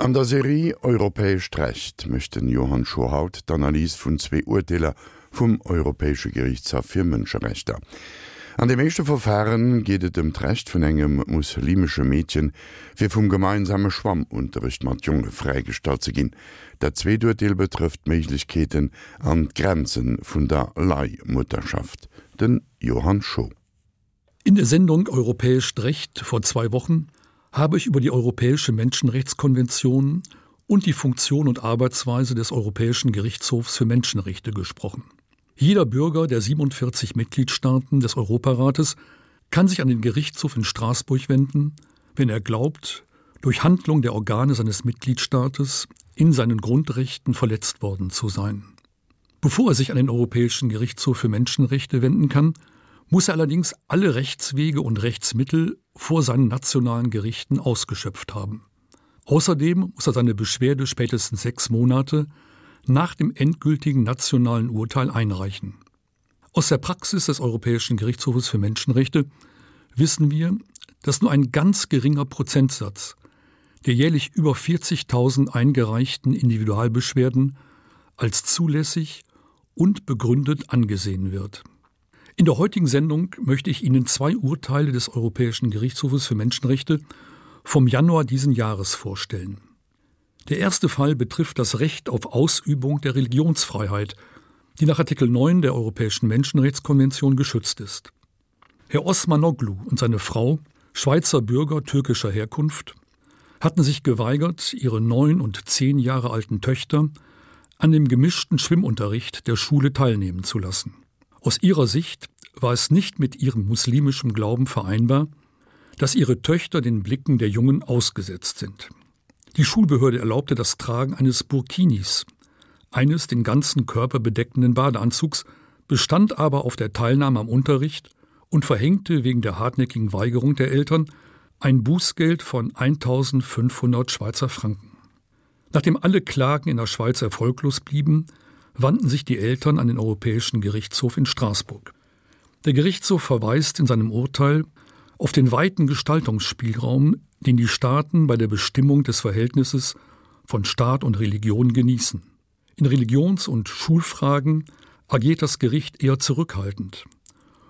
An der Serie Europäisch Recht möchten Johann Schohaut d'Analyse vun zwei Urteiller vum Europäische Gerichtshof für Menschenrechte. An dem meeste Verfahren gehtet dem Recht vun engem muslimsche Mädchen fir vum gemeinsame Schwammunterricht mat junge freigestalt ze gin. Der Zzweeurteil betrifft Mlichkeiten an Grenzen vun der Leihmutterschaft. Den Johann Scho. In der Sendung Europäisch Recht vor zwei Wochen habe ich über die Europäische Menschenrechtskonvention und die Funktion und Arbeitsweise des Europäischen Gerichtshofs für Menschenrechte gesprochen. Jeder Bürger der 47 Mitgliedstaaten des Europarates kann sich an den Gerichtshof in Straßburg wenden, wenn er glaubt, durch Handlung der Organe seines Mitgliedstaates in seinen Grundrechten verletzt worden zu sein. Bevor er sich an den Europäischen Gerichtshof für Menschenrechte wenden kann, muss er allerdings alle Rechtswege und Rechtsmittel vor seinen nationalen Gerichten ausgeschöpft haben. Außerdem muss er seine Beschwerde spätestens sechs Monate nach dem endgültigen nationalen Urteil einreichen. Aus der Praxis des Europäischen Gerichtshofes für Menschenrechte wissen wir, dass nur ein ganz geringer Prozentsatz der jährlich über 40.000 eingereichten Individualbeschwerden als zulässig und begründet angesehen wird. In der heutigen Sendung möchte ich Ihnen zwei Urteile des Europäischen Gerichtshofes für Menschenrechte vom Januar diesen Jahres vorstellen. Der erste Fall betrifft das Recht auf Ausübung der Religionsfreiheit, die nach Artikel 9 der Europäischen Menschenrechtskonvention geschützt ist. Herr Osmanoglu und seine Frau, Schweizer Bürger türkischer Herkunft, hatten sich geweigert, ihre neun und zehn Jahre alten Töchter an dem gemischten Schwimmunterricht der Schule teilnehmen zu lassen. Aus ihrer Sicht war es nicht mit ihrem muslimischen Glauben vereinbar, dass ihre Töchter den Blicken der Jungen ausgesetzt sind. Die Schulbehörde erlaubte das Tragen eines Burkinis, eines den ganzen Körper bedeckenden Badeanzugs, bestand aber auf der Teilnahme am Unterricht und verhängte wegen der hartnäckigen Weigerung der Eltern ein Bußgeld von 1500 Schweizer Franken. Nachdem alle Klagen in der Schweiz erfolglos blieben, wandten sich die Eltern an den Europäischen Gerichtshof in Straßburg. Der Gerichtshof verweist in seinem Urteil auf den weiten Gestaltungsspielraum, den die Staaten bei der Bestimmung des Verhältnisses von Staat und Religion genießen. In Religions- und Schulfragen agiert das Gericht eher zurückhaltend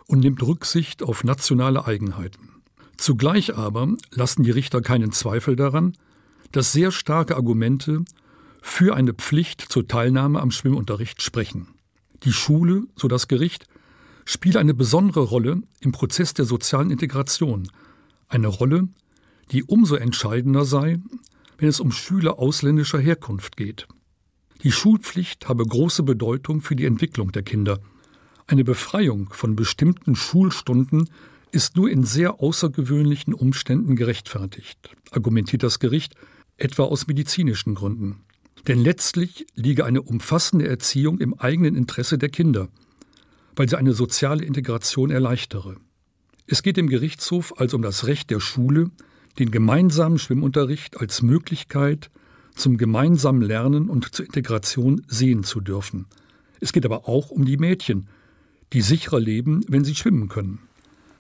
und nimmt Rücksicht auf nationale Eigenheiten. Zugleich aber lassen die Richter keinen Zweifel daran, dass sehr starke Argumente für eine Pflicht zur Teilnahme am Schwimmunterricht sprechen. Die Schule, so das Gericht, spielt eine besondere Rolle im Prozess der sozialen Integration, eine Rolle, die umso entscheidender sei, wenn es um Schüler ausländischer Herkunft geht. Die Schulpflicht habe große Bedeutung für die Entwicklung der Kinder. Eine Befreiung von bestimmten Schulstunden ist nur in sehr außergewöhnlichen Umständen gerechtfertigt, argumentiert das Gericht etwa aus medizinischen Gründen. Denn letztlich liege eine umfassende Erziehung im eigenen Interesse der Kinder, weil sie eine soziale Integration erleichtere. Es geht im Gerichtshof also um das Recht der Schule, den gemeinsamen Schwimmunterricht als Möglichkeit zum gemeinsamen Lernen und zur Integration sehen zu dürfen. Es geht aber auch um die Mädchen, die sicherer leben, wenn sie schwimmen können.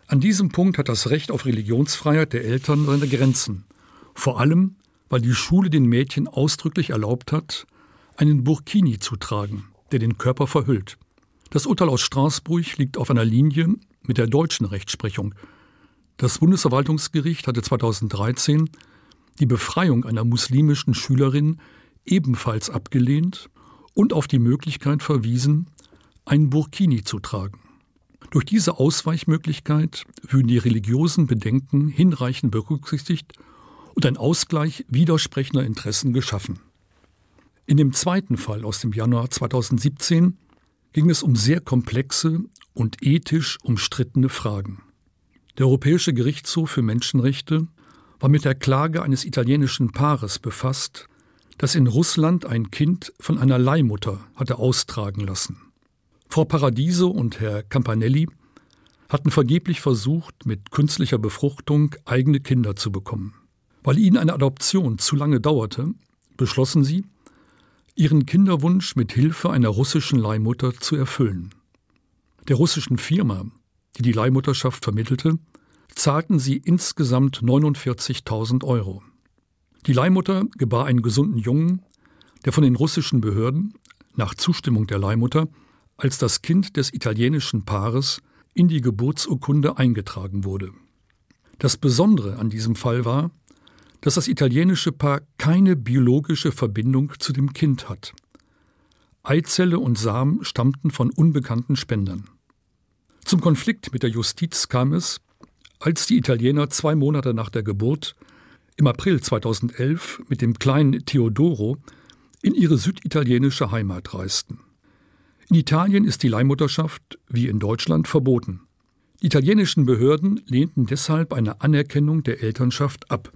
An diesem Punkt hat das Recht auf Religionsfreiheit der Eltern seine Grenzen. Vor allem, weil die Schule den Mädchen ausdrücklich erlaubt hat, einen Burkini zu tragen, der den Körper verhüllt. Das Urteil aus Straßburg liegt auf einer Linie mit der deutschen Rechtsprechung. Das Bundesverwaltungsgericht hatte 2013 die Befreiung einer muslimischen Schülerin ebenfalls abgelehnt und auf die Möglichkeit verwiesen, ein Burkini zu tragen. Durch diese Ausweichmöglichkeit würden die religiösen Bedenken hinreichend berücksichtigt und ein Ausgleich widersprechender Interessen geschaffen. In dem zweiten Fall aus dem Januar 2017 ging es um sehr komplexe und ethisch umstrittene Fragen. Der Europäische Gerichtshof für Menschenrechte war mit der Klage eines italienischen Paares befasst, das in Russland ein Kind von einer Leihmutter hatte austragen lassen. Frau Paradiso und Herr Campanelli hatten vergeblich versucht, mit künstlicher Befruchtung eigene Kinder zu bekommen. Weil ihnen eine Adoption zu lange dauerte, beschlossen sie, ihren Kinderwunsch mit Hilfe einer russischen Leihmutter zu erfüllen. Der russischen Firma, die die Leihmutterschaft vermittelte, zahlten sie insgesamt 49.000 Euro. Die Leihmutter gebar einen gesunden Jungen, der von den russischen Behörden nach Zustimmung der Leihmutter als das Kind des italienischen Paares in die Geburtsurkunde eingetragen wurde. Das Besondere an diesem Fall war, dass das italienische Paar keine biologische Verbindung zu dem Kind hat. Eizelle und Samen stammten von unbekannten Spendern. Zum Konflikt mit der Justiz kam es, als die Italiener zwei Monate nach der Geburt im April 2011 mit dem kleinen Theodoro in ihre süditalienische Heimat reisten. In Italien ist die Leihmutterschaft wie in Deutschland verboten. Die italienischen Behörden lehnten deshalb eine Anerkennung der Elternschaft ab.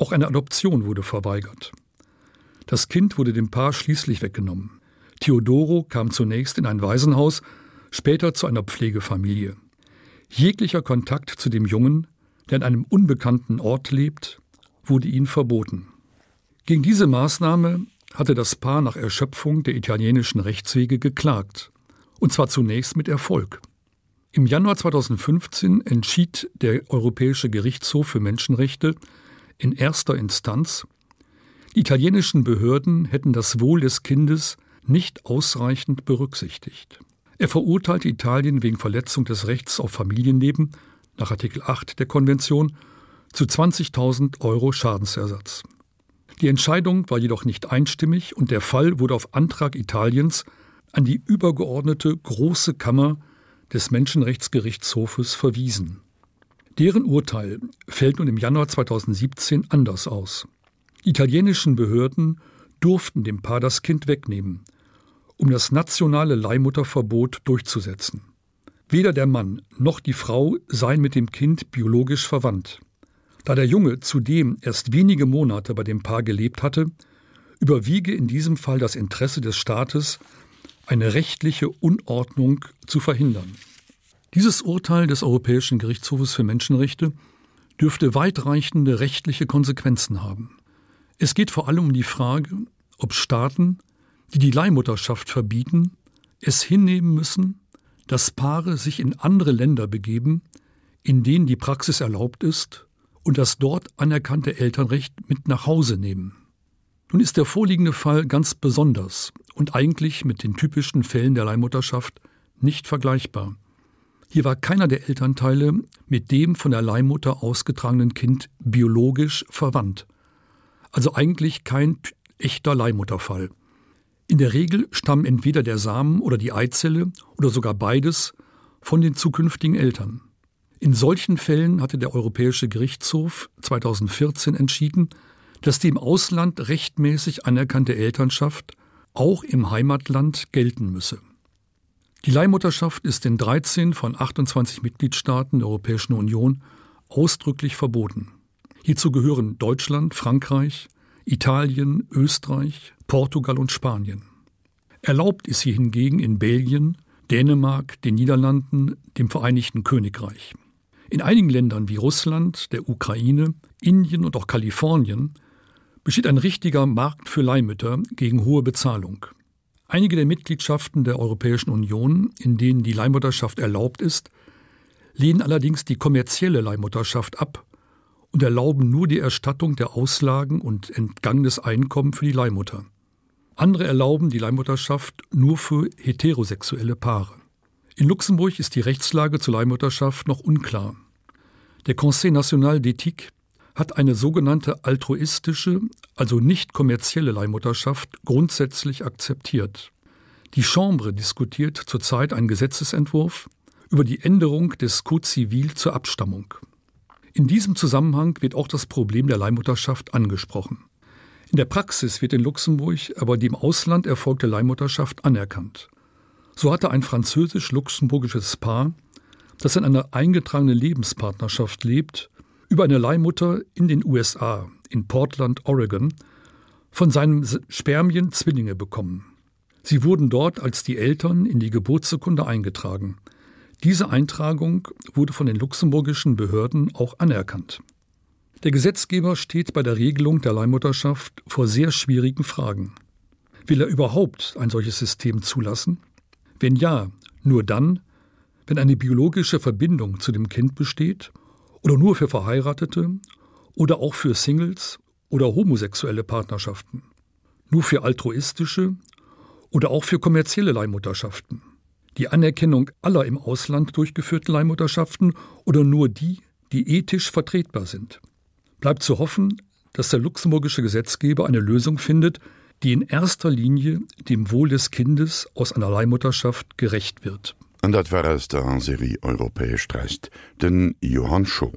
Auch eine Adoption wurde verweigert. Das Kind wurde dem Paar schließlich weggenommen. Theodoro kam zunächst in ein Waisenhaus, später zu einer Pflegefamilie. Jeglicher Kontakt zu dem Jungen, der an einem unbekannten Ort lebt, wurde ihnen verboten. Gegen diese Maßnahme hatte das Paar nach Erschöpfung der italienischen Rechtswege geklagt, und zwar zunächst mit Erfolg. Im Januar 2015 entschied der Europäische Gerichtshof für Menschenrechte in erster Instanz, die italienischen Behörden hätten das Wohl des Kindes nicht ausreichend berücksichtigt. Er verurteilte Italien wegen Verletzung des Rechts auf Familienleben nach Artikel 8 der Konvention zu 20.000 Euro Schadensersatz. Die Entscheidung war jedoch nicht einstimmig und der Fall wurde auf Antrag Italiens an die übergeordnete Große Kammer des Menschenrechtsgerichtshofes verwiesen. Deren Urteil fällt nun im Januar 2017 anders aus. Die italienischen Behörden durften dem Paar das Kind wegnehmen, um das nationale Leihmutterverbot durchzusetzen. Weder der Mann noch die Frau seien mit dem Kind biologisch verwandt. Da der Junge zudem erst wenige Monate bei dem Paar gelebt hatte, überwiege in diesem Fall das Interesse des Staates, eine rechtliche Unordnung zu verhindern. Dieses Urteil des Europäischen Gerichtshofes für Menschenrechte dürfte weitreichende rechtliche Konsequenzen haben. Es geht vor allem um die Frage, ob Staaten, die die Leihmutterschaft verbieten, es hinnehmen müssen, dass Paare sich in andere Länder begeben, in denen die Praxis erlaubt ist und das dort anerkannte Elternrecht mit nach Hause nehmen. Nun ist der vorliegende Fall ganz besonders und eigentlich mit den typischen Fällen der Leihmutterschaft nicht vergleichbar. Hier war keiner der Elternteile mit dem von der Leihmutter ausgetragenen Kind biologisch verwandt. Also eigentlich kein echter Leihmutterfall. In der Regel stammen entweder der Samen oder die Eizelle oder sogar beides von den zukünftigen Eltern. In solchen Fällen hatte der Europäische Gerichtshof 2014 entschieden, dass die im Ausland rechtmäßig anerkannte Elternschaft auch im Heimatland gelten müsse. Die Leihmutterschaft ist in 13 von 28 Mitgliedstaaten der Europäischen Union ausdrücklich verboten. Hierzu gehören Deutschland, Frankreich, Italien, Österreich, Portugal und Spanien. Erlaubt ist sie hingegen in Belgien, Dänemark, den Niederlanden, dem Vereinigten Königreich. In einigen Ländern wie Russland, der Ukraine, Indien und auch Kalifornien besteht ein richtiger Markt für Leihmütter gegen hohe Bezahlung. Einige der Mitgliedschaften der Europäischen Union, in denen die Leihmutterschaft erlaubt ist, lehnen allerdings die kommerzielle Leihmutterschaft ab und erlauben nur die Erstattung der Auslagen und entgangenes Einkommen für die Leihmutter. Andere erlauben die Leihmutterschaft nur für heterosexuelle Paare. In Luxemburg ist die Rechtslage zur Leihmutterschaft noch unklar. Der Conseil national d'éthique hat eine sogenannte altruistische, also nicht kommerzielle Leihmutterschaft grundsätzlich akzeptiert. Die Chambre diskutiert zurzeit einen Gesetzesentwurf über die Änderung des Code civil zur Abstammung. In diesem Zusammenhang wird auch das Problem der Leihmutterschaft angesprochen. In der Praxis wird in Luxemburg aber die im Ausland erfolgte Leihmutterschaft anerkannt. So hatte ein französisch-luxemburgisches Paar, das in einer eingetragenen Lebenspartnerschaft lebt, über eine Leihmutter in den USA, in Portland, Oregon, von seinem Spermien Zwillinge bekommen. Sie wurden dort als die Eltern in die Geburtsurkunde eingetragen. Diese Eintragung wurde von den luxemburgischen Behörden auch anerkannt. Der Gesetzgeber steht bei der Regelung der Leihmutterschaft vor sehr schwierigen Fragen. Will er überhaupt ein solches System zulassen? Wenn ja, nur dann, wenn eine biologische Verbindung zu dem Kind besteht oder nur für Verheiratete oder auch für Singles oder homosexuelle Partnerschaften, nur für altruistische oder auch für kommerzielle Leihmutterschaften, die Anerkennung aller im Ausland durchgeführten Leihmutterschaften oder nur die, die ethisch vertretbar sind. Bleibt zu hoffen, dass der luxemburgische Gesetzgeber eine Lösung findet, die in erster Linie dem Wohl des Kindes aus einer Leihmutterschaft gerecht wird. an dat war auss der an Serie europäesch reist, den Johann Scho.